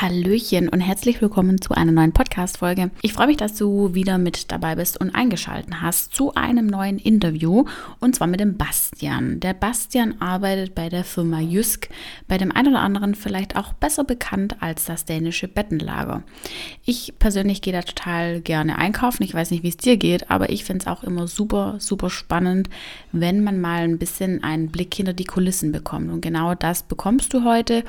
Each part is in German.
Hallöchen und herzlich willkommen zu einer neuen Podcast-Folge. Ich freue mich, dass du wieder mit dabei bist und eingeschaltet hast zu einem neuen Interview und zwar mit dem Bastian. Der Bastian arbeitet bei der Firma Jysk, bei dem einen oder anderen vielleicht auch besser bekannt als das dänische Bettenlager. Ich persönlich gehe da total gerne einkaufen. Ich weiß nicht, wie es dir geht, aber ich finde es auch immer super, super spannend, wenn man mal ein bisschen einen Blick hinter die Kulissen bekommt. Und genau das bekommst du heute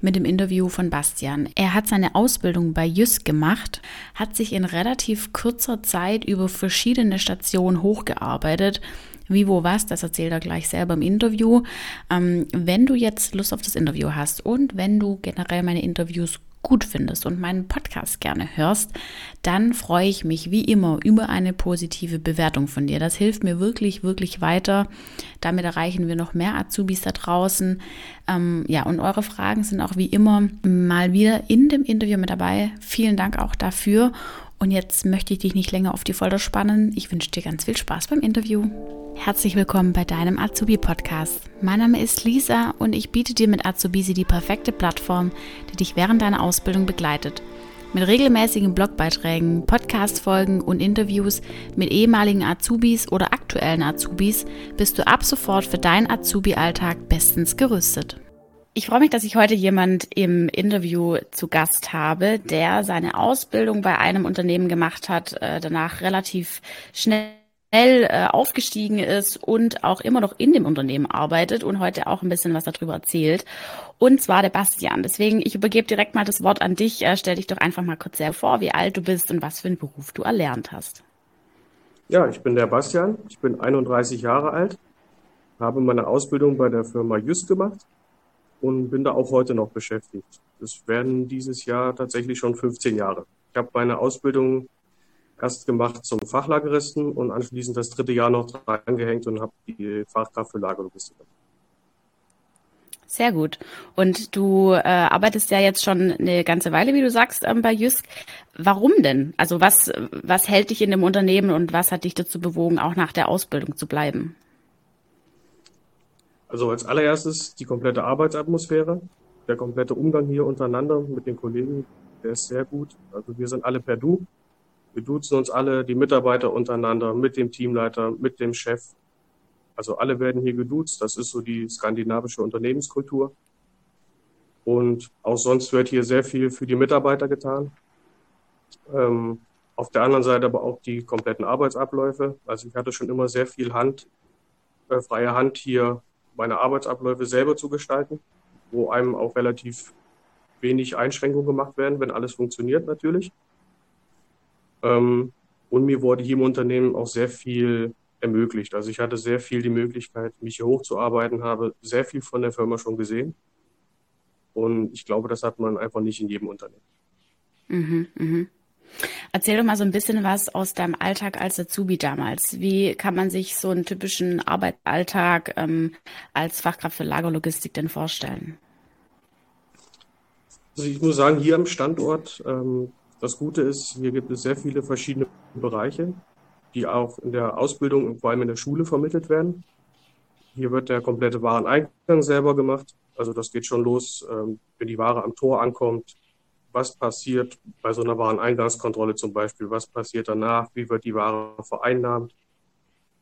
mit dem Interview von Bastian. Er hat seine Ausbildung bei Jysk gemacht, hat sich in relativ kurzer Zeit über verschiedene Stationen hochgearbeitet. Wie, wo, was, das erzählt er gleich selber im Interview. Ähm, wenn du jetzt Lust auf das Interview hast und wenn du generell meine Interviews gut findest und meinen Podcast gerne hörst, dann freue ich mich wie immer über eine positive Bewertung von dir. Das hilft mir wirklich, wirklich weiter. Damit erreichen wir noch mehr Azubis da draußen. Ähm, ja, und eure Fragen sind auch wie immer mal wieder in dem Interview mit dabei. Vielen Dank auch dafür. Und jetzt möchte ich dich nicht länger auf die Folter spannen. Ich wünsche dir ganz viel Spaß beim Interview. Herzlich willkommen bei deinem Azubi-Podcast. Mein Name ist Lisa und ich biete dir mit Azubisi die perfekte Plattform, die dich während deiner Ausbildung begleitet. Mit regelmäßigen Blogbeiträgen, Podcast-Folgen und Interviews mit ehemaligen Azubis oder aktuellen Azubis bist du ab sofort für deinen Azubi-Alltag bestens gerüstet. Ich freue mich, dass ich heute jemand im Interview zu Gast habe, der seine Ausbildung bei einem Unternehmen gemacht hat, äh, danach relativ schnell äh, aufgestiegen ist und auch immer noch in dem Unternehmen arbeitet und heute auch ein bisschen was darüber erzählt. Und zwar der Bastian. Deswegen, ich übergebe direkt mal das Wort an dich. Äh, stell dich doch einfach mal kurz sehr vor, wie alt du bist und was für einen Beruf du erlernt hast. Ja, ich bin der Bastian. Ich bin 31 Jahre alt, habe meine Ausbildung bei der Firma Just gemacht und bin da auch heute noch beschäftigt. Das werden dieses Jahr tatsächlich schon 15 Jahre. Ich habe meine Ausbildung erst gemacht zum Fachlageristen und anschließend das dritte Jahr noch dran gehängt und habe die Fachkraft für Lagerlogistik. Sehr gut. Und du äh, arbeitest ja jetzt schon eine ganze Weile, wie du sagst, ähm, bei Jysk. Warum denn? Also was, was hält dich in dem Unternehmen und was hat dich dazu bewogen, auch nach der Ausbildung zu bleiben? Also als allererstes die komplette Arbeitsatmosphäre, der komplette Umgang hier untereinander mit den Kollegen, der ist sehr gut. Also wir sind alle per Du. Wir duzen uns alle, die Mitarbeiter untereinander, mit dem Teamleiter, mit dem Chef. Also alle werden hier geduzt. Das ist so die skandinavische Unternehmenskultur. Und auch sonst wird hier sehr viel für die Mitarbeiter getan. Ähm, auf der anderen Seite aber auch die kompletten Arbeitsabläufe. Also ich hatte schon immer sehr viel Hand, äh, freie Hand hier meine Arbeitsabläufe selber zu gestalten, wo einem auch relativ wenig Einschränkungen gemacht werden, wenn alles funktioniert natürlich. Ähm, und mir wurde hier im Unternehmen auch sehr viel ermöglicht. Also ich hatte sehr viel die Möglichkeit, mich hier hochzuarbeiten, habe sehr viel von der Firma schon gesehen. Und ich glaube, das hat man einfach nicht in jedem Unternehmen. Mhm, mh. Erzähl doch mal so ein bisschen was aus deinem Alltag als Azubi damals. Wie kann man sich so einen typischen Arbeitsalltag ähm, als Fachkraft für Lagerlogistik denn vorstellen? Also ich muss sagen, hier am Standort, ähm, das Gute ist, hier gibt es sehr viele verschiedene Bereiche, die auch in der Ausbildung und vor allem in der Schule vermittelt werden. Hier wird der komplette Wareneingang selber gemacht. Also das geht schon los, ähm, wenn die Ware am Tor ankommt, was passiert bei so einer Wareneingangskontrolle zum Beispiel, was passiert danach, wie wird die Ware vereinnahmt.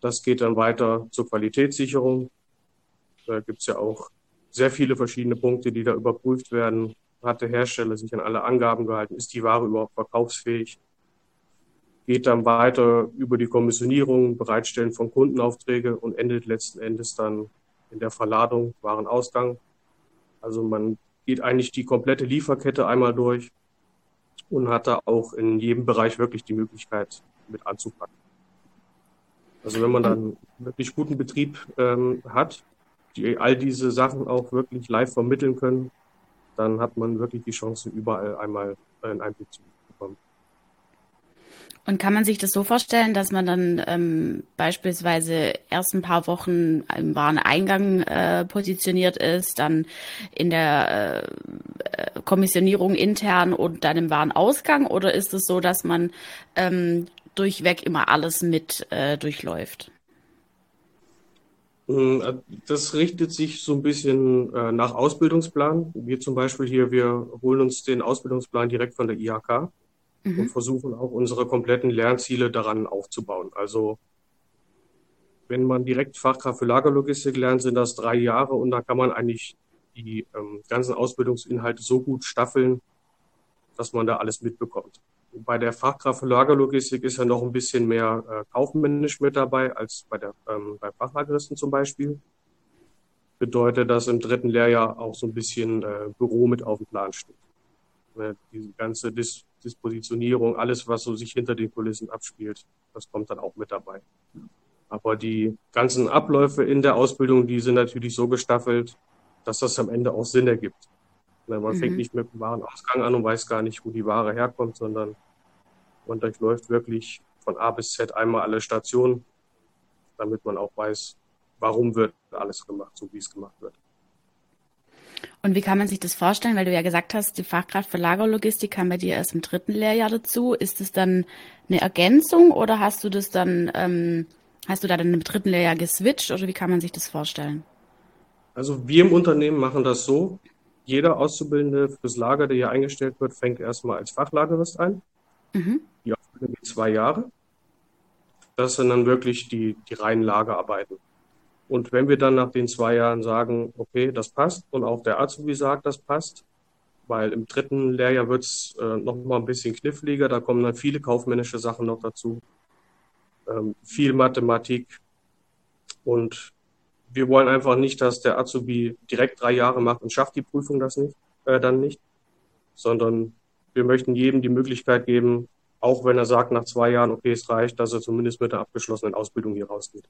Das geht dann weiter zur Qualitätssicherung. Da gibt es ja auch sehr viele verschiedene Punkte, die da überprüft werden. Hat der Hersteller sich an alle Angaben gehalten? Ist die Ware überhaupt verkaufsfähig? Geht dann weiter über die Kommissionierung, Bereitstellen von Kundenaufträge und endet letzten Endes dann in der Verladung, Warenausgang. Also man geht eigentlich die komplette Lieferkette einmal durch und hat da auch in jedem Bereich wirklich die Möglichkeit mit anzupacken. Also wenn man dann wirklich guten Betrieb ähm, hat, die all diese Sachen auch wirklich live vermitteln können, dann hat man wirklich die Chance, überall einmal einen Einblick zu bekommen. Und kann man sich das so vorstellen, dass man dann ähm, beispielsweise erst ein paar Wochen im Wareneingang äh, positioniert ist, dann in der äh, Kommissionierung intern und dann im Warenausgang? Oder ist es so, dass man ähm, durchweg immer alles mit äh, durchläuft? Hm, äh, das richtet sich so ein bisschen äh, nach Ausbildungsplan. Wir zum Beispiel hier, wir holen uns den Ausbildungsplan direkt von der IHK mhm. und versuchen auch unsere kompletten Lernziele daran aufzubauen. Also wenn man direkt Fachkraft für Lagerlogistik lernt, sind das drei Jahre und da kann man eigentlich die ähm, ganzen Ausbildungsinhalte so gut staffeln, dass man da alles mitbekommt. Bei der Fachkraft für Lagerlogistik ist ja noch ein bisschen mehr äh, kaufmännisch mit dabei als bei der ähm, bei Fachlageristen zum Beispiel. Bedeutet, dass im dritten Lehrjahr auch so ein bisschen äh, Büro mit auf dem Plan steht. Ne, diese ganze Dis Dispositionierung, alles, was so sich hinter den Kulissen abspielt, das kommt dann auch mit dabei. Aber die ganzen Abläufe in der Ausbildung, die sind natürlich so gestaffelt, dass das am Ende auch Sinn ergibt. Man mhm. fängt nicht mit dem Warenausgang an und weiß gar nicht, wo die Ware herkommt, sondern man durchläuft wirklich von A bis Z einmal alle Stationen, damit man auch weiß, warum wird alles gemacht, so wie es gemacht wird. Und wie kann man sich das vorstellen? Weil du ja gesagt hast, die Fachkraft für Lagerlogistik kam bei dir erst im dritten Lehrjahr dazu. Ist es dann eine Ergänzung oder hast du das dann, ähm, hast du da dann im dritten Lehrjahr geswitcht oder wie kann man sich das vorstellen? Also wir im Unternehmen machen das so. Jeder Auszubildende fürs Lager, der hier eingestellt wird, fängt erstmal als Fachlagerist ein. Mhm. Die Ausbildung geht zwei Jahre. Das sind dann wirklich die, die reinen Lagerarbeiten. Und wenn wir dann nach den zwei Jahren sagen, okay, das passt und auch der Azubi sagt, das passt, weil im dritten Lehrjahr wird es äh, noch mal ein bisschen kniffliger, da kommen dann viele kaufmännische Sachen noch dazu, ähm, viel Mathematik und wir wollen einfach nicht, dass der Azubi direkt drei Jahre macht und schafft die Prüfung das nicht, äh, dann nicht, sondern wir möchten jedem die Möglichkeit geben, auch wenn er sagt nach zwei Jahren, okay, es reicht, dass er zumindest mit der abgeschlossenen Ausbildung hier rausgeht.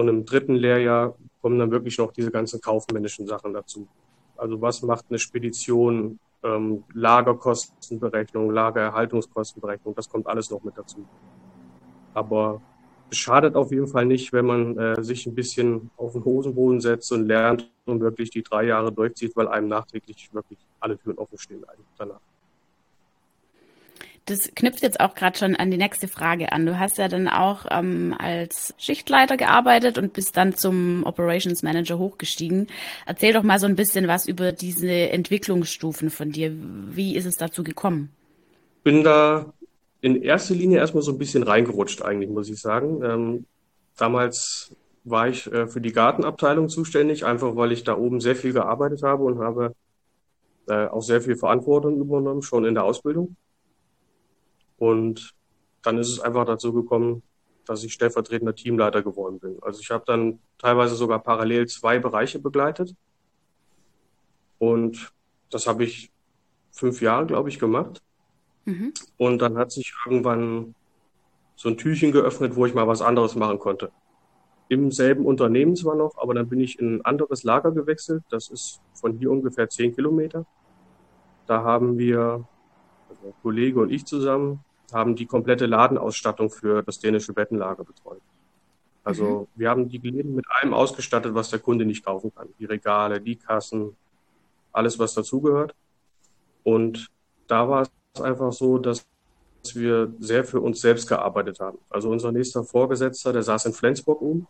Und im dritten Lehrjahr kommen dann wirklich noch diese ganzen kaufmännischen Sachen dazu. Also was macht eine Spedition, ähm, Lagerkostenberechnung, Lagererhaltungskostenberechnung, das kommt alles noch mit dazu. Aber es schadet auf jeden Fall nicht, wenn man äh, sich ein bisschen auf den Hosenboden setzt und lernt und wirklich die drei Jahre durchzieht, weil einem nachträglich wirklich alle Türen offen stehen danach. Das knüpft jetzt auch gerade schon an die nächste Frage an. Du hast ja dann auch ähm, als Schichtleiter gearbeitet und bist dann zum Operations Manager hochgestiegen. Erzähl doch mal so ein bisschen was über diese Entwicklungsstufen von dir. Wie ist es dazu gekommen? Bin da in erster Linie erstmal so ein bisschen reingerutscht, eigentlich, muss ich sagen. Ähm, damals war ich äh, für die Gartenabteilung zuständig, einfach weil ich da oben sehr viel gearbeitet habe und habe äh, auch sehr viel Verantwortung übernommen, schon in der Ausbildung. Und dann ist es einfach dazu gekommen, dass ich stellvertretender Teamleiter geworden bin. Also ich habe dann teilweise sogar parallel zwei Bereiche begleitet. Und das habe ich fünf Jahre, glaube ich, gemacht. Mhm. Und dann hat sich irgendwann so ein Türchen geöffnet, wo ich mal was anderes machen konnte. Im selben Unternehmen zwar noch, aber dann bin ich in ein anderes Lager gewechselt. Das ist von hier ungefähr zehn Kilometer. Da haben wir, also Kollege und ich zusammen, haben die komplette Ladenausstattung für das dänische Bettenlager betreut. Also mhm. wir haben die Läden mit allem ausgestattet, was der Kunde nicht kaufen kann. Die Regale, die Kassen, alles, was dazugehört. Und da war es einfach so, dass wir sehr für uns selbst gearbeitet haben. Also unser nächster Vorgesetzter, der saß in Flensburg um.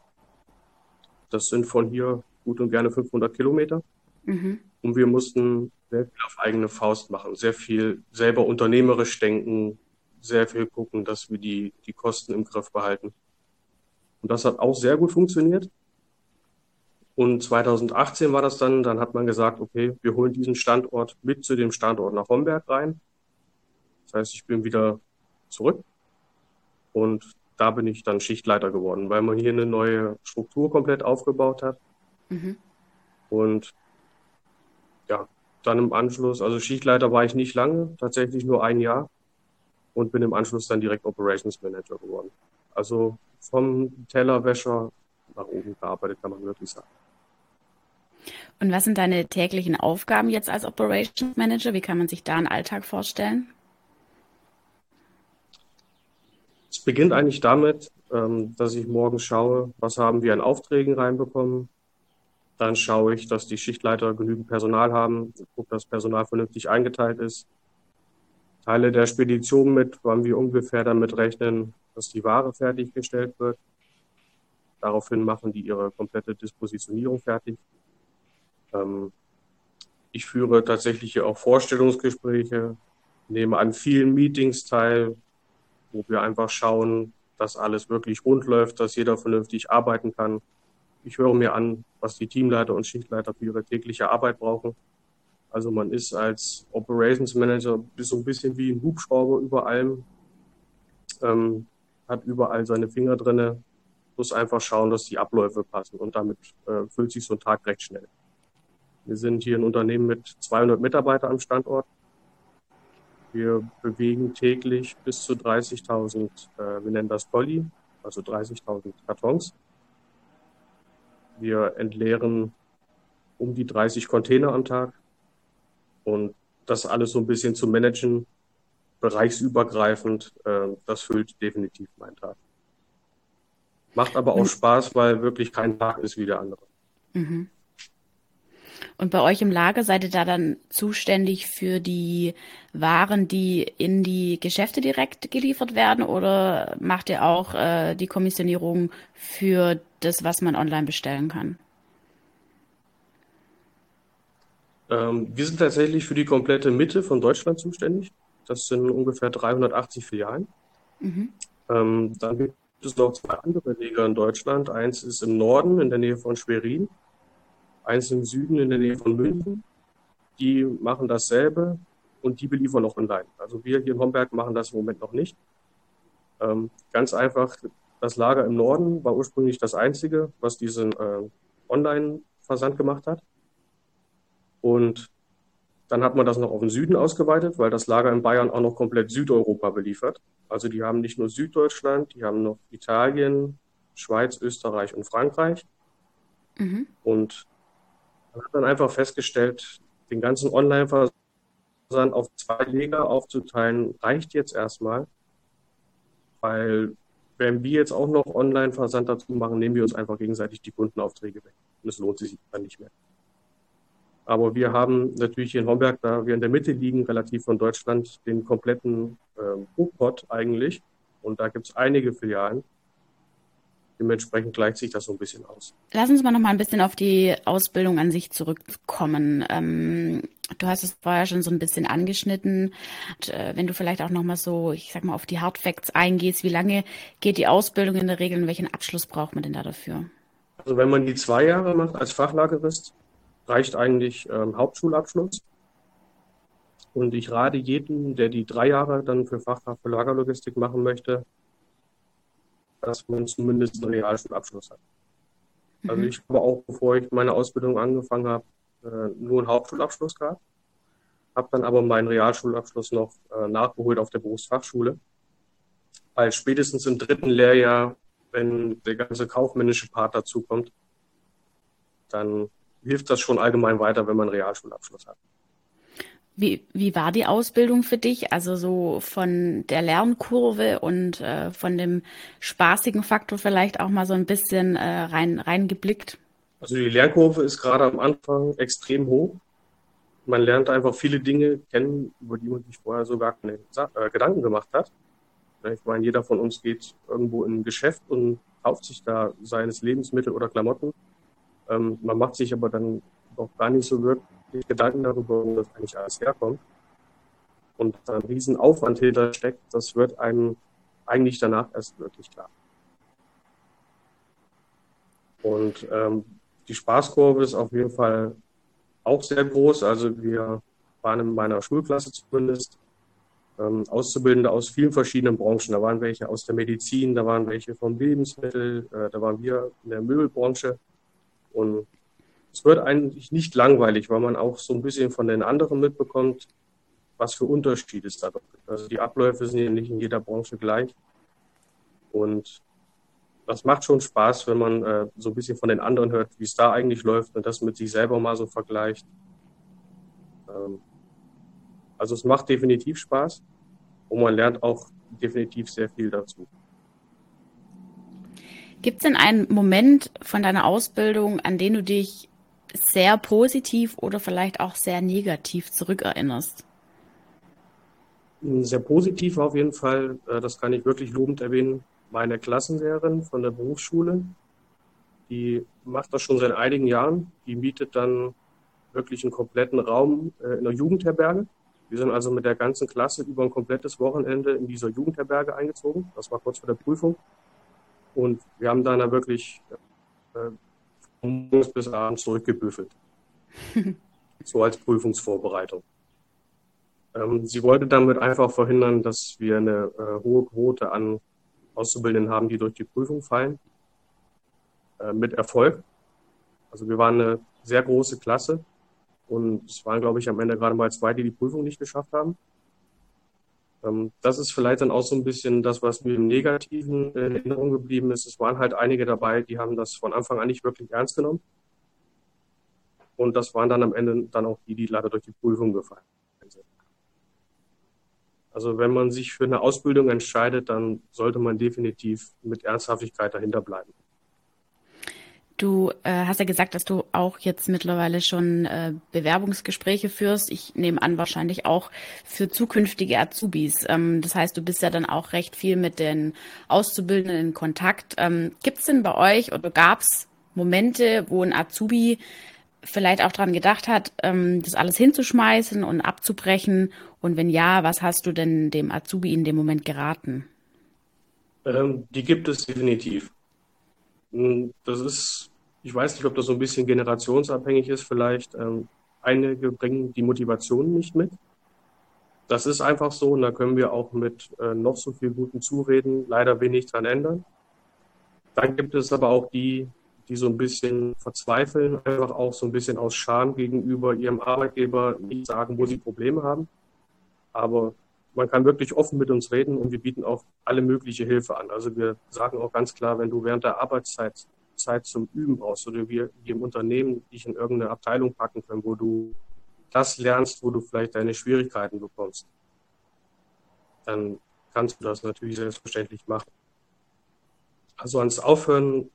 Das sind von hier gut und gerne 500 Kilometer. Mhm. Und wir mussten sehr viel auf eigene Faust machen, sehr viel selber unternehmerisch denken, sehr viel gucken, dass wir die, die Kosten im Griff behalten. Und das hat auch sehr gut funktioniert. Und 2018 war das dann, dann hat man gesagt, okay, wir holen diesen Standort mit zu dem Standort nach Homberg rein. Das heißt, ich bin wieder zurück und da bin ich dann Schichtleiter geworden, weil man hier eine neue Struktur komplett aufgebaut hat. Mhm. Und ja, dann im Anschluss, also Schichtleiter war ich nicht lange, tatsächlich nur ein Jahr und bin im Anschluss dann direkt Operations Manager geworden. Also vom Tellerwäscher nach oben gearbeitet, kann man wirklich sagen. Und was sind deine täglichen Aufgaben jetzt als Operations Manager? Wie kann man sich da einen Alltag vorstellen? Es beginnt eigentlich damit, ähm, dass ich morgens schaue, was haben wir an Aufträgen reinbekommen. Dann schaue ich, dass die Schichtleiter genügend Personal haben, gucke, dass Personal vernünftig eingeteilt ist, Teile der Spedition mit, wann wir ungefähr damit rechnen, dass die Ware fertiggestellt wird. Daraufhin machen die ihre komplette Dispositionierung fertig. Ähm, ich führe tatsächlich auch Vorstellungsgespräche, nehme an vielen Meetings teil, wo wir einfach schauen, dass alles wirklich rund läuft, dass jeder vernünftig arbeiten kann. Ich höre mir an, was die Teamleiter und Schichtleiter für ihre tägliche Arbeit brauchen. Also man ist als Operations Manager so ein bisschen wie ein Hubschrauber über allem, ähm, hat überall seine Finger drinne, muss einfach schauen, dass die Abläufe passen und damit äh, füllt sich so ein Tag recht schnell. Wir sind hier ein Unternehmen mit 200 Mitarbeitern am Standort. Wir bewegen täglich bis zu 30.000, äh, wir nennen das Polly, also 30.000 Kartons. Wir entleeren um die 30 Container am Tag. Und das alles so ein bisschen zu managen, bereichsübergreifend, äh, das füllt definitiv meinen Tag. Macht aber auch Spaß, weil wirklich kein Tag ist wie der andere. Mhm. Und bei euch im Lager seid ihr da dann zuständig für die Waren, die in die Geschäfte direkt geliefert werden oder macht ihr auch äh, die Kommissionierung für das, was man online bestellen kann? Ähm, wir sind tatsächlich für die komplette Mitte von Deutschland zuständig. Das sind ungefähr 380 Filialen. Mhm. Ähm, dann gibt es noch zwei andere Lager in Deutschland. Eins ist im Norden in der Nähe von Schwerin eins im Süden in der Nähe von München. Die machen dasselbe und die beliefern auch online. Also wir hier in Homberg machen das im Moment noch nicht. Ähm, ganz einfach, das Lager im Norden war ursprünglich das einzige, was diesen äh, Online-Versand gemacht hat. Und dann hat man das noch auf den Süden ausgeweitet, weil das Lager in Bayern auch noch komplett Südeuropa beliefert. Also die haben nicht nur Süddeutschland, die haben noch Italien, Schweiz, Österreich und Frankreich. Mhm. Und man hat dann einfach festgestellt, den ganzen Online-Versand auf zwei Leger aufzuteilen, reicht jetzt erstmal. Weil wenn wir jetzt auch noch Online-Versand dazu machen, nehmen wir uns einfach gegenseitig die Kundenaufträge weg. Und es lohnt sich dann nicht mehr. Aber wir haben natürlich hier in Homberg, da wir in der Mitte liegen, relativ von Deutschland, den kompletten äh, Hochpot eigentlich. Und da gibt es einige Filialen. Dementsprechend gleicht sich das so ein bisschen aus. Lass uns mal noch mal ein bisschen auf die Ausbildung an sich zurückkommen. Ähm, du hast es vorher schon so ein bisschen angeschnitten. Und, äh, wenn du vielleicht auch noch mal so, ich sag mal, auf die Hard Facts eingehst, wie lange geht die Ausbildung in der Regel und welchen Abschluss braucht man denn da dafür? Also wenn man die zwei Jahre macht als Fachlagerist, reicht eigentlich ähm, Hauptschulabschluss. Und ich rate jedem, der die drei Jahre dann für Fachkraft für Lagerlogistik machen möchte, dass man zumindest einen Realschulabschluss hat. Also mhm. Also ich habe auch, bevor ich meine Ausbildung angefangen habe, äh, nur einen Hauptschulabschluss gehabt, habe dann aber meinen Realschulabschluss noch äh, nachgeholt auf der Berufsfachschule, weil spätestens im dritten Lehrjahr, wenn der ganze kaufmännische Part dazukommt, dann hilft das schon allgemein weiter, wenn man einen Realschulabschluss hat. Wie, wie war die Ausbildung für dich? Also so von der Lernkurve und äh, von dem spaßigen Faktor vielleicht auch mal so ein bisschen äh, rein reingeblickt? Also die Lernkurve ist gerade am Anfang extrem hoch. Man lernt einfach viele Dinge kennen, über die man sich vorher so gar keine äh, Gedanken gemacht hat. Ich meine, jeder von uns geht irgendwo in ein Geschäft und kauft sich da seines Lebensmittel oder Klamotten. Ähm, man macht sich aber dann auch gar nicht so wirklich Gedanken darüber, wo das eigentlich alles herkommt. Und da ein Riesenaufwand hinter steckt, das wird einem eigentlich danach erst wirklich klar. Und ähm, die Spaßkurve ist auf jeden Fall auch sehr groß. Also wir waren in meiner Schulklasse zumindest ähm, Auszubildende aus vielen verschiedenen Branchen. Da waren welche aus der Medizin, da waren welche vom Lebensmittel, äh, da waren wir in der Möbelbranche. Und es wird eigentlich nicht langweilig, weil man auch so ein bisschen von den anderen mitbekommt, was für Unterschiede es da gibt. Also die Abläufe sind ja nicht in jeder Branche gleich. Und das macht schon Spaß, wenn man äh, so ein bisschen von den anderen hört, wie es da eigentlich läuft und das mit sich selber mal so vergleicht. Ähm, also es macht definitiv Spaß und man lernt auch definitiv sehr viel dazu. Gibt es denn einen Moment von deiner Ausbildung, an den du dich sehr positiv oder vielleicht auch sehr negativ zurückerinnerst? Sehr positiv auf jeden Fall, äh, das kann ich wirklich lobend erwähnen, meine Klassenlehrerin von der Berufsschule. die macht das schon seit einigen Jahren. Die mietet dann wirklich einen kompletten Raum äh, in der Jugendherberge. Wir sind also mit der ganzen Klasse über ein komplettes Wochenende in dieser Jugendherberge eingezogen. Das war kurz vor der Prüfung. Und wir haben dann wirklich äh, morgens bis abends zurückgebüffelt. so als Prüfungsvorbereitung. Ähm, sie wollte damit einfach verhindern, dass wir eine äh, hohe Quote an Auszubildenden haben, die durch die Prüfung fallen. Äh, mit Erfolg. Also wir waren eine sehr große Klasse und es waren, glaube ich, am Ende gerade mal zwei, die die Prüfung nicht geschafft haben. Ähm, das ist vielleicht dann auch so ein bisschen das, was mir im Negativen in Erinnerung geblieben ist. Es waren halt einige dabei, die haben das von Anfang an nicht wirklich ernst genommen. Und das waren dann am Ende dann auch die, die leider durch die Prüfung gefallen sind. Also wenn man sich für eine Ausbildung entscheidet, dann sollte man definitiv mit Ernsthaftigkeit dahinter bleiben. Du äh, hast ja gesagt, dass du auch jetzt mittlerweile schon äh, Bewerbungsgespräche führst. Ich nehme an, wahrscheinlich auch für zukünftige Azubis. Ähm, das heißt, du bist ja dann auch recht viel mit den Auszubildenden in Kontakt. Ähm, Gibt es denn bei euch oder gab es Momente, wo ein Azubi vielleicht auch daran gedacht hat, ähm, das alles hinzuschmeißen und abzubrechen? Und wenn ja, was hast du denn dem Azubi in dem Moment geraten? Ähm, die gibt es definitiv. Hm, das ist, ich weiß nicht, ob das so ein bisschen generationsabhängig ist. Vielleicht ähm, einige bringen die Motivation nicht mit. Das ist einfach so und da können wir auch mit äh, noch so viel guten Zureden leider wenig dran ändern. Dann gibt es aber auch die, die so ein bisschen verzweifeln, einfach auch so ein bisschen aus Scham gegenüber ihrem Arbeitgeber nicht sagen, wo sie Probleme haben. Aber man kann wirklich offen mit uns reden und wir bieten auch alle mögliche Hilfe an. Also wir sagen auch ganz klar, wenn du während der Arbeitszeit Zeit zum Üben brauchst oder wir im Unternehmen dich in irgendeine Abteilung packen können, wo du das lernst, wo du vielleicht deine Schwierigkeiten bekommst, dann kannst du das natürlich selbstverständlich machen. Also ans Aufhören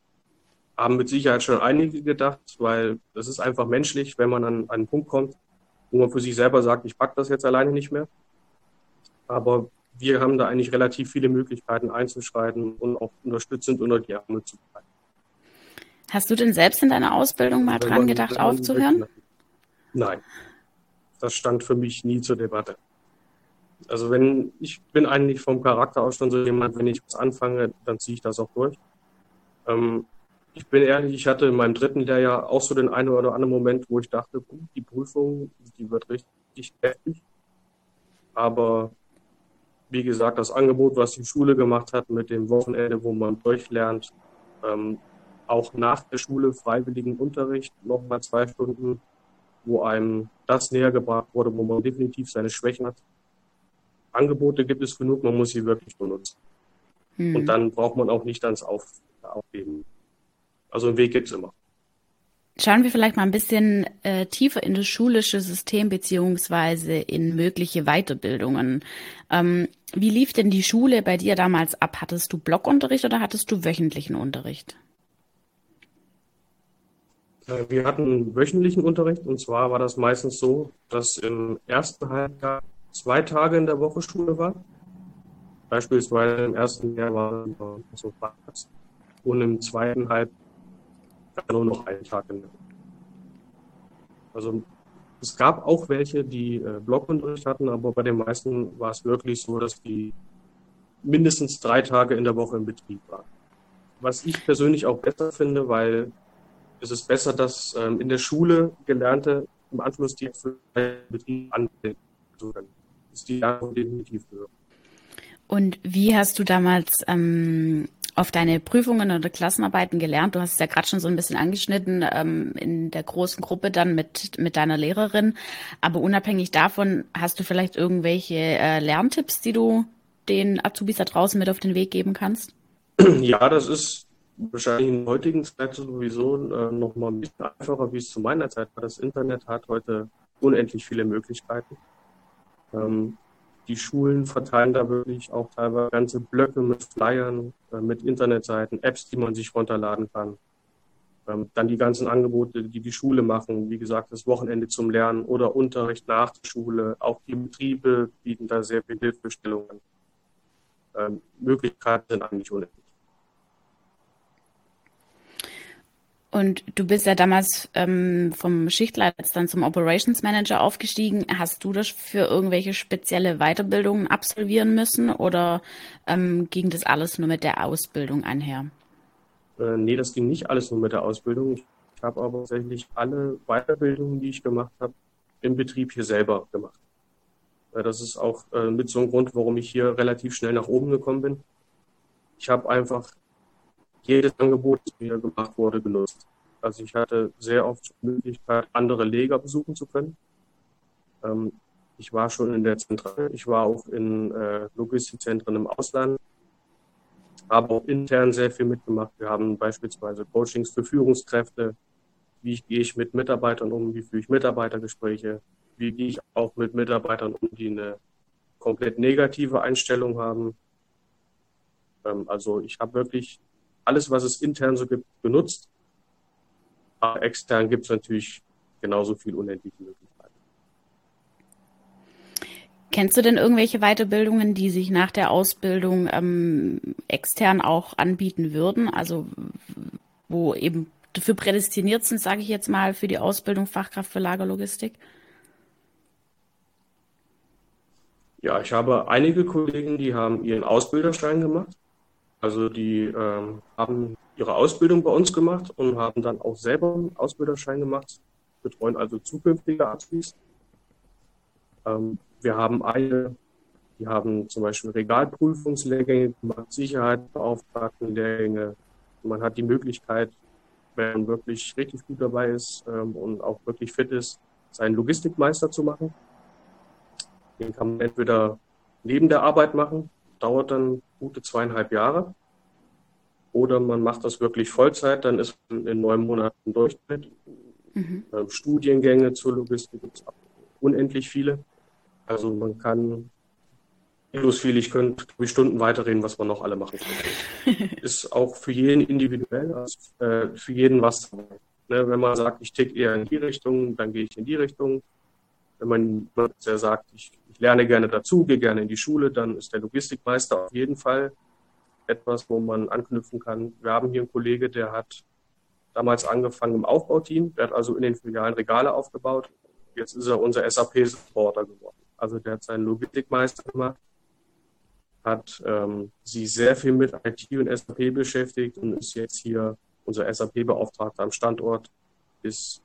haben mit Sicherheit schon einige gedacht, weil es ist einfach menschlich, wenn man an einen Punkt kommt, wo man für sich selber sagt, ich packe das jetzt alleine nicht mehr. Aber wir haben da eigentlich relativ viele Möglichkeiten einzuschreiten und auch unterstützend unter die Arme zu greifen. Hast du denn selbst in deiner Ausbildung mal dran gedacht, aufzuhören? Nein, das stand für mich nie zur Debatte. Also wenn ich bin eigentlich vom Charakter aus schon so jemand, wenn ich was anfange, dann ziehe ich das auch durch. Ähm, ich bin ehrlich, ich hatte in meinem dritten Lehrjahr auch so den einen oder anderen Moment, wo ich dachte, die Prüfung, die wird richtig heftig. Aber wie gesagt, das Angebot, was die Schule gemacht hat mit dem Wochenende, wo man durchlernt, ähm, auch nach der Schule freiwilligen Unterricht, nochmal zwei Stunden, wo einem das näher gebracht wurde, wo man definitiv seine Schwächen hat. Angebote gibt es genug, man muss sie wirklich benutzen. Hm. Und dann braucht man auch nicht ans Auf, Aufgeben. Also einen Weg gibt es immer. Schauen wir vielleicht mal ein bisschen äh, tiefer in das schulische System beziehungsweise in mögliche Weiterbildungen. Ähm, wie lief denn die Schule bei dir damals ab? Hattest du Blockunterricht oder hattest du wöchentlichen Unterricht? Äh, wir hatten wöchentlichen Unterricht und zwar war das meistens so, dass im ersten Halbjahr zwei Tage in der Woche Schule war. Beispielsweise im ersten Jahr war es so und im zweiten Halbjahr nur noch einen Tag in der Woche. Also es gab auch welche, die äh, Blockunterricht hatten, aber bei den meisten war es wirklich so, dass die mindestens drei Tage in der Woche im Betrieb waren. Was ich persönlich auch besser finde, weil es ist besser, dass ähm, in der Schule Gelernte im Anschluss die Betrieb anwenden ist die definitiv höher. Und wie hast du damals ähm, auf deine Prüfungen oder Klassenarbeiten gelernt? Du hast es ja gerade schon so ein bisschen angeschnitten ähm, in der großen Gruppe dann mit, mit deiner Lehrerin. Aber unabhängig davon, hast du vielleicht irgendwelche äh, Lerntipps, die du den Azubis da draußen mit auf den Weg geben kannst? Ja, das ist wahrscheinlich in der heutigen Zeit sowieso äh, noch mal ein bisschen einfacher, wie es zu meiner Zeit war. Das Internet hat heute unendlich viele Möglichkeiten. Ähm, die Schulen verteilen da wirklich auch teilweise ganze Blöcke mit Flyern, äh, mit Internetseiten, Apps, die man sich runterladen kann. Ähm, dann die ganzen Angebote, die die Schule machen, wie gesagt, das Wochenende zum Lernen oder Unterricht nach der Schule. Auch die Betriebe bieten da sehr viele Hilfestellungen. Ähm, Möglichkeiten sind eigentlich unendlich. Und du bist ja damals ähm, vom Schichtleiter dann zum Operations Manager aufgestiegen. Hast du das für irgendwelche spezielle Weiterbildungen absolvieren müssen oder ähm, ging das alles nur mit der Ausbildung einher? Äh, nee, das ging nicht alles nur mit der Ausbildung. Ich habe aber tatsächlich alle Weiterbildungen, die ich gemacht habe, im Betrieb hier selber gemacht. Äh, das ist auch äh, mit so einem Grund, warum ich hier relativ schnell nach oben gekommen bin. Ich habe einfach jedes Angebot, das mir gemacht wurde, genutzt. Also ich hatte sehr oft die Möglichkeit, andere Leger besuchen zu können. Ähm, ich war schon in der Zentrale, ich war auch in äh, Logistikzentren im Ausland, habe auch intern sehr viel mitgemacht. Wir haben beispielsweise Coachings für Führungskräfte, wie gehe ich mit Mitarbeitern um, wie führe ich Mitarbeitergespräche, wie gehe ich auch mit Mitarbeitern um, die eine komplett negative Einstellung haben. Ähm, also ich habe wirklich alles, was es intern so gibt, genutzt. Aber extern gibt es natürlich genauso viel unendliche Möglichkeiten. Kennst du denn irgendwelche Weiterbildungen, die sich nach der Ausbildung ähm, extern auch anbieten würden? Also wo eben dafür prädestiniert sind, sage ich jetzt mal, für die Ausbildung Fachkraft für Lagerlogistik? Ja, ich habe einige Kollegen, die haben ihren Ausbilderschein gemacht. Also die ähm, haben ihre Ausbildung bei uns gemacht und haben dann auch selber einen Ausbilderschein gemacht, betreuen also zukünftige Azubis. Ähm, wir haben eine, die haben zum Beispiel Regalprüfungslehrgänge gemacht, Sicherheitsbeauftragtenlehrgänge. Man hat die Möglichkeit, wenn man wirklich richtig gut dabei ist ähm, und auch wirklich fit ist, seinen Logistikmeister zu machen. Den kann man entweder neben der Arbeit machen, dauert dann gute zweieinhalb Jahre. Oder man macht das wirklich Vollzeit, dann ist man in neun Monaten durch Mhm. Ähm, Studiengänge zur Logistik gibt es unendlich viele. Also man kann bloß viel, ich könnte wie Stunden weiterreden, was man noch alle machen kann. ist auch für jeden individuell, also, äh, für jeden was. Ne, wenn man sagt, ich tick eher in die Richtung, dann gehe ich in die Richtung. Wenn man sehr sagt, ich, ich lerne gerne dazu, gehe gerne in die Schule, dann ist der Logistikmeister auf jeden Fall etwas, wo man anknüpfen kann. Wir haben hier einen Kollege, der hat damals angefangen im Aufbauteam, der hat also in den Filialen Regale aufgebaut. Jetzt ist er unser SAP-Supporter geworden. Also der hat seinen Logistikmeister gemacht, hat ähm, sich sehr viel mit IT und SAP beschäftigt und ist jetzt hier unser SAP-Beauftragter am Standort, ist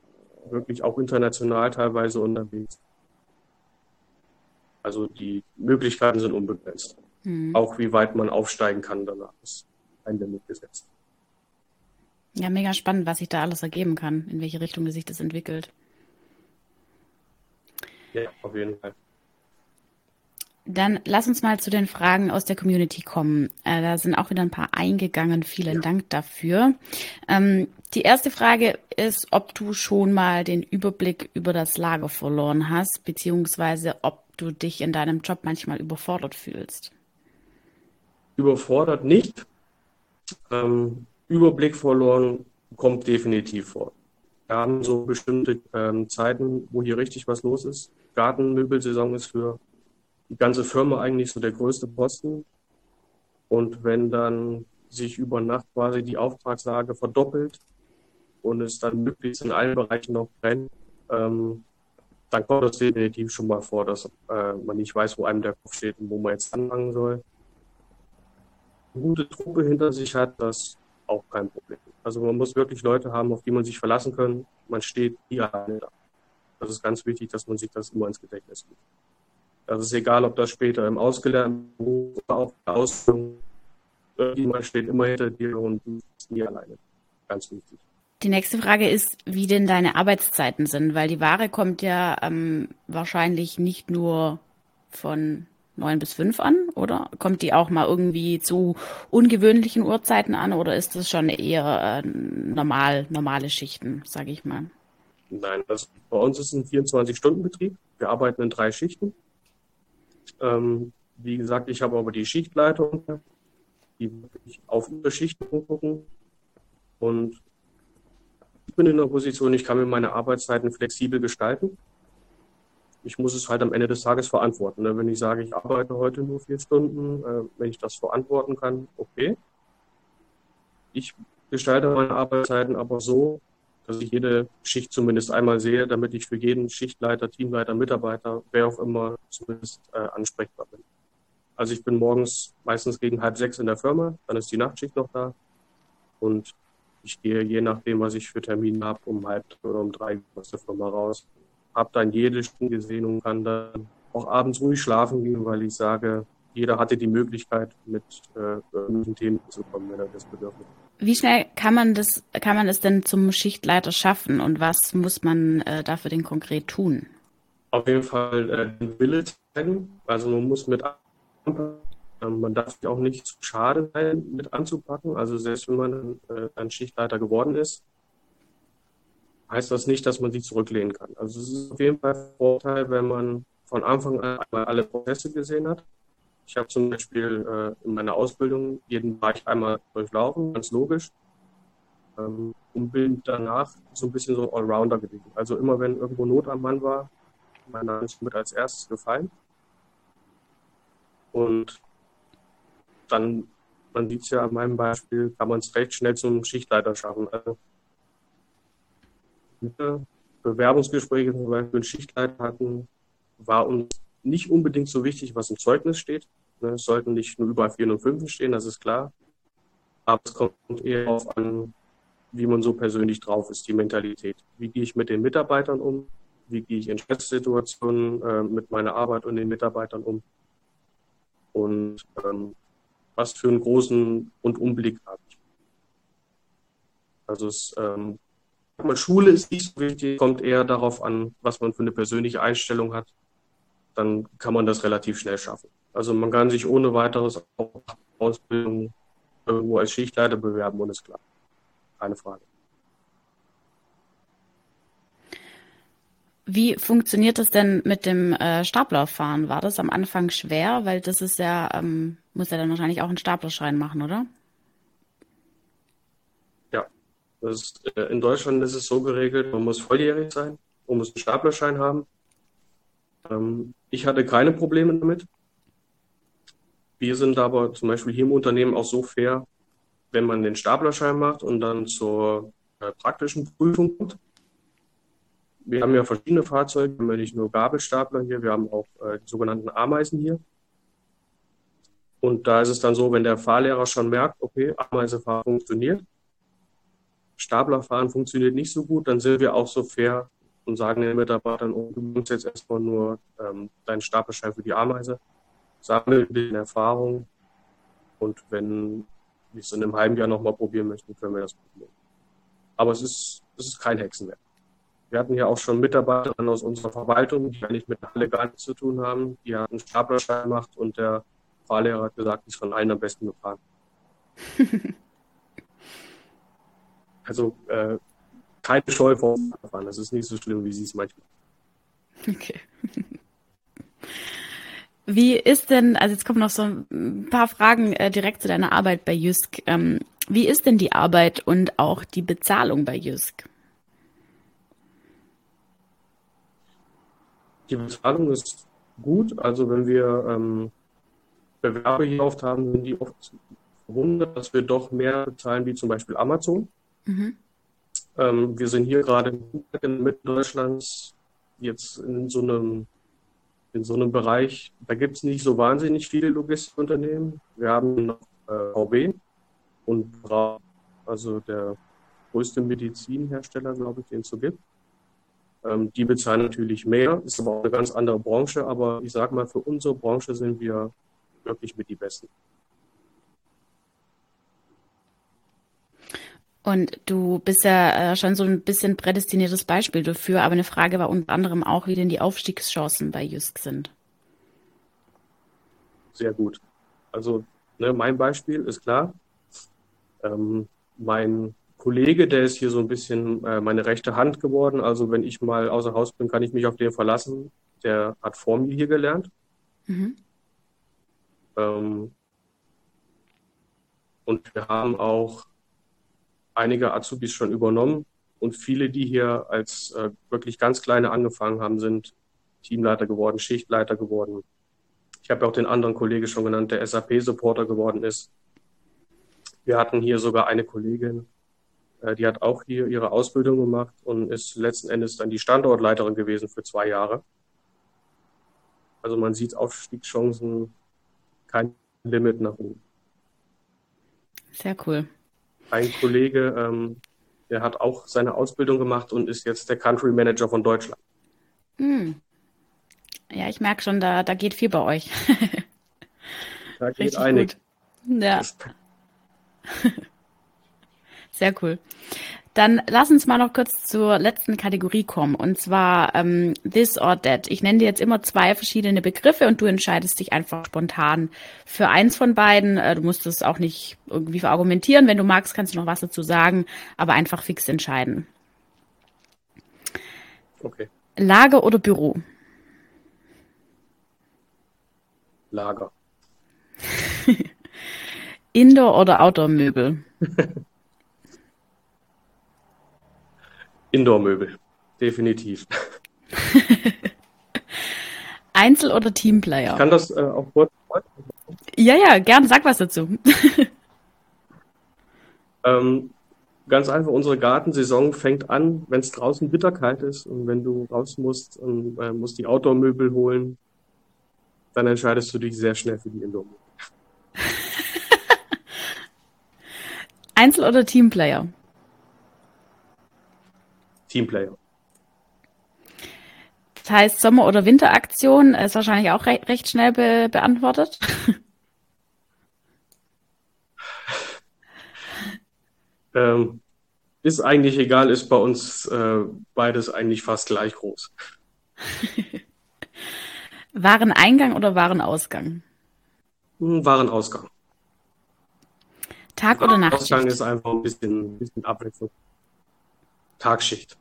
wirklich auch international teilweise unterwegs. Also die Möglichkeiten sind unbegrenzt. Mhm. Auch wie weit man aufsteigen kann danach ist ein Limit gesetzt. Ja, mega spannend, was sich da alles ergeben kann, in welche Richtung sich das entwickelt. Ja, auf jeden Fall. Dann lass uns mal zu den Fragen aus der Community kommen. Äh, da sind auch wieder ein paar eingegangen. Vielen ja. Dank dafür. Ähm, die erste Frage ist, ob du schon mal den Überblick über das Lager verloren hast, beziehungsweise ob du dich in deinem Job manchmal überfordert fühlst. Überfordert nicht. Ähm, Überblick verloren kommt definitiv vor. Wir haben so bestimmte ähm, Zeiten, wo hier richtig was los ist. Gartenmöbelsaison ist für die ganze Firma eigentlich so der größte Posten. Und wenn dann sich über Nacht quasi die Auftragslage verdoppelt und es dann möglichst in allen Bereichen noch brennt, ähm, dann kommt das definitiv schon mal vor, dass äh, man nicht weiß, wo einem der Kopf steht und wo man jetzt anfangen soll. Eine gute Truppe hinter sich hat, das auch kein Problem. Also man muss wirklich Leute haben, auf die man sich verlassen kann. Man steht nie alleine da. Das ist ganz wichtig, dass man sich das immer ins Gedächtnis gibt. Das ist egal, ob das später im ausgelernten Beruf oder auf der Ausbildung, irgendjemand steht immer hinter dir und du bist nie alleine. Ganz wichtig. Die nächste Frage ist, wie denn deine Arbeitszeiten sind, weil die Ware kommt ja ähm, wahrscheinlich nicht nur von neun bis fünf an, oder? Kommt die auch mal irgendwie zu ungewöhnlichen Uhrzeiten an oder ist das schon eher äh, normal, normale Schichten, sage ich mal? Nein, das, bei uns ist ein 24-Stunden-Betrieb. Wir arbeiten in drei Schichten. Ähm, wie gesagt, ich habe aber die Schichtleitung, die wirklich auf ihre Schichten gucken. Und bin in der Position, ich kann mir meine Arbeitszeiten flexibel gestalten. Ich muss es halt am Ende des Tages verantworten. Ne? Wenn ich sage, ich arbeite heute nur vier Stunden, äh, wenn ich das verantworten kann, okay. Ich gestalte meine Arbeitszeiten aber so, dass ich jede Schicht zumindest einmal sehe, damit ich für jeden Schichtleiter, Teamleiter, Mitarbeiter, wer auch immer, zumindest äh, ansprechbar bin. Also ich bin morgens meistens gegen halb sechs in der Firma, dann ist die Nachtschicht noch da und ich gehe je nachdem, was ich für Termine habe, um halb oder um drei aus der Firma raus. Hab dann jede Stunde gesehen und kann dann auch abends ruhig schlafen gehen, weil ich sage, jeder hatte die Möglichkeit, mit äh, irgendwelchen Themen zu kommen, wenn er das Bedürfnis. Wie schnell kann man das, kann man es denn zum Schichtleiter schaffen und was muss man äh, dafür denn konkret tun? Auf jeden Fall äh, den Wille zeigen. Also man muss mit man darf sich auch nicht zu schade sein, mit anzupacken. Also selbst wenn man äh, ein Schichtleiter geworden ist, heißt das nicht, dass man sich zurücklehnen kann. Also es ist auf jeden Fall ein Vorteil, wenn man von Anfang an alle Prozesse gesehen hat ich habe zum Beispiel äh, in meiner Ausbildung jeden Bereich einmal durchlaufen, ganz logisch. Ähm, und bin danach so ein bisschen so Allrounder gewesen. Also immer wenn irgendwo Not am Mann war, mein Name ist mit als erstes gefallen. Und dann, man sieht es ja an meinem Beispiel, kann man es recht schnell zum Schichtleiter schaffen. Also, Bewerbungsgespräche zum Beispiel einen Schichtleiter hatten, war uns nicht unbedingt so wichtig, was im Zeugnis steht, Ne? Es sollten nicht nur überall 4 und 5 stehen, das ist klar. Aber es kommt eher darauf an, wie man so persönlich drauf ist, die Mentalität. Wie gehe ich mit den Mitarbeitern um? Wie gehe ich in Stresssituationen äh, mit meiner Arbeit und den Mitarbeitern um? Und ähm, was für einen großen Rundumblick habe ich? Also es, ähm, Schule ist nicht so wichtig, kommt eher darauf an, was man für eine persönliche Einstellung hat. Dann kann man das relativ schnell schaffen. Also man kann sich ohne weiteres auch Ausbildung irgendwo als Schichtleiter bewerben und ist klar. Keine Frage. Wie funktioniert das denn mit dem äh, Staplerfahren? War das am Anfang schwer? Weil das ist ja, ähm, muss ja dann wahrscheinlich auch einen Staplerschein machen, oder? Ja, ist, äh, in Deutschland ist es so geregelt, man muss volljährig sein, man muss einen Staplerschein haben. Ähm, ich hatte keine Probleme damit. Wir sind aber zum Beispiel hier im Unternehmen auch so fair, wenn man den Staplerschein macht und dann zur äh, praktischen Prüfung kommt. Wir haben ja verschiedene Fahrzeuge, wir haben ja nicht nur Gabelstapler hier, wir haben auch äh, die sogenannten Ameisen hier. Und da ist es dann so, wenn der Fahrlehrer schon merkt, okay, Ameisenfahren funktioniert, Staplerfahren funktioniert nicht so gut, dann sind wir auch so fair und sagen den Mitarbeitern, oh, du musst jetzt erstmal nur ähm, deinen Staplerschein für die Ameise sammeln den Erfahrung und wenn wir es in einem halben Jahr nochmal probieren möchten, können wir das probieren. Aber es ist, es ist kein Hexenwerk. Wir hatten ja auch schon Mitarbeiter aus unserer Verwaltung, die eigentlich mit alle gar nichts zu tun haben. Die hatten einen Staplerschein gemacht und der Fahrlehrer hat gesagt, die ist von allen am besten gefahren. also äh, keine Scheu vor Fahren. Das ist nicht so schlimm, wie sie es manchmal. Okay. Wie ist denn, also jetzt kommen noch so ein paar Fragen äh, direkt zu deiner Arbeit bei Jysk. Ähm, wie ist denn die Arbeit und auch die Bezahlung bei Jysk? Die Bezahlung ist gut. Also wenn wir ähm, Bewerber hier oft haben, sind die oft verwundert, dass wir doch mehr bezahlen wie zum Beispiel Amazon. Mhm. Ähm, wir sind hier gerade in Mitteldeutschlands jetzt in so einem in so einem Bereich, da gibt es nicht so wahnsinnig viele Logistikunternehmen. Wir haben noch äh, VW und Bra, also der größte Medizinhersteller, glaube ich, den es so gibt. Ähm, die bezahlen natürlich mehr, ist aber auch eine ganz andere Branche, aber ich sage mal, für unsere Branche sind wir wirklich mit die Besten. Und du bist ja äh, schon so ein bisschen prädestiniertes Beispiel dafür, aber eine Frage war unter anderem auch, wie denn die Aufstiegschancen bei Jysk sind. Sehr gut. Also ne, mein Beispiel ist klar. Ähm, mein Kollege, der ist hier so ein bisschen äh, meine rechte Hand geworden. Also wenn ich mal außer Haus bin, kann ich mich auf den verlassen. Der hat vor mir hier gelernt. Mhm. Ähm, und wir haben auch einige Azubis schon übernommen und viele, die hier als äh, wirklich ganz kleine angefangen haben, sind Teamleiter geworden, Schichtleiter geworden. Ich habe auch den anderen Kollege schon genannt, der SAP-Supporter geworden ist. Wir hatten hier sogar eine Kollegin, die hat auch hier ihre Ausbildung gemacht und ist letzten Endes dann die Standortleiterin gewesen für zwei Jahre. Also man sieht Aufstiegschancen kein Limit nach oben. Sehr cool. Ein Kollege, ähm, der hat auch seine Ausbildung gemacht und ist jetzt der Country Manager von Deutschland. Hm. Ja, ich merke schon, da, da geht viel bei euch. da geht Richtig einig. Gut. Ja. Sehr cool. Dann lass uns mal noch kurz zur letzten Kategorie kommen, und zwar ähm, this or that. Ich nenne dir jetzt immer zwei verschiedene Begriffe und du entscheidest dich einfach spontan für eins von beiden. Äh, du musst es auch nicht irgendwie verargumentieren. Wenn du magst, kannst du noch was dazu sagen, aber einfach fix entscheiden. Okay. Lager oder Büro? Lager. Indoor- oder Outdoor-Möbel? Indoor-Möbel, definitiv. Einzel- oder Teamplayer? Ich kann das äh, auch kurz. Ja, ja, gern, sag was dazu. ähm, ganz einfach, unsere Gartensaison fängt an, wenn es draußen bitterkalt ist und wenn du raus musst und äh, musst die Outdoor-Möbel holen, dann entscheidest du dich sehr schnell für die Indoor-Möbel. Einzel- oder Teamplayer? Teamplayer. Das heißt, Sommer- oder Winteraktion ist wahrscheinlich auch re recht schnell be beantwortet. ähm, ist eigentlich egal, ist bei uns äh, beides eigentlich fast gleich groß. Wareneingang oder Warenausgang? Hm, Warenausgang. Tag- oder Nachtschicht? Ausgang ist einfach ein bisschen, bisschen Abwechslung. Tagschicht.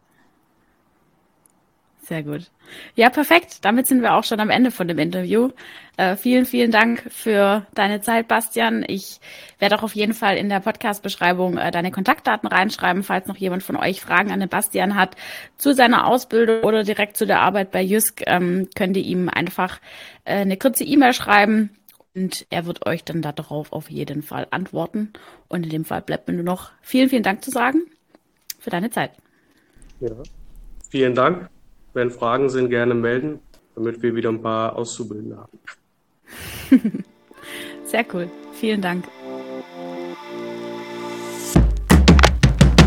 Sehr gut. Ja, perfekt. Damit sind wir auch schon am Ende von dem Interview. Äh, vielen, vielen Dank für deine Zeit, Bastian. Ich werde auch auf jeden Fall in der Podcast-Beschreibung äh, deine Kontaktdaten reinschreiben, falls noch jemand von euch Fragen an den Bastian hat zu seiner Ausbildung oder direkt zu der Arbeit bei Jysk, ähm, könnt ihr ihm einfach äh, eine kurze E-Mail schreiben und er wird euch dann darauf auf jeden Fall antworten. Und in dem Fall bleibt mir nur noch vielen, vielen Dank zu sagen für deine Zeit. Ja. Vielen Dank. Wenn Fragen sind, gerne melden, damit wir wieder ein paar Auszubildende haben. Sehr cool. Vielen Dank.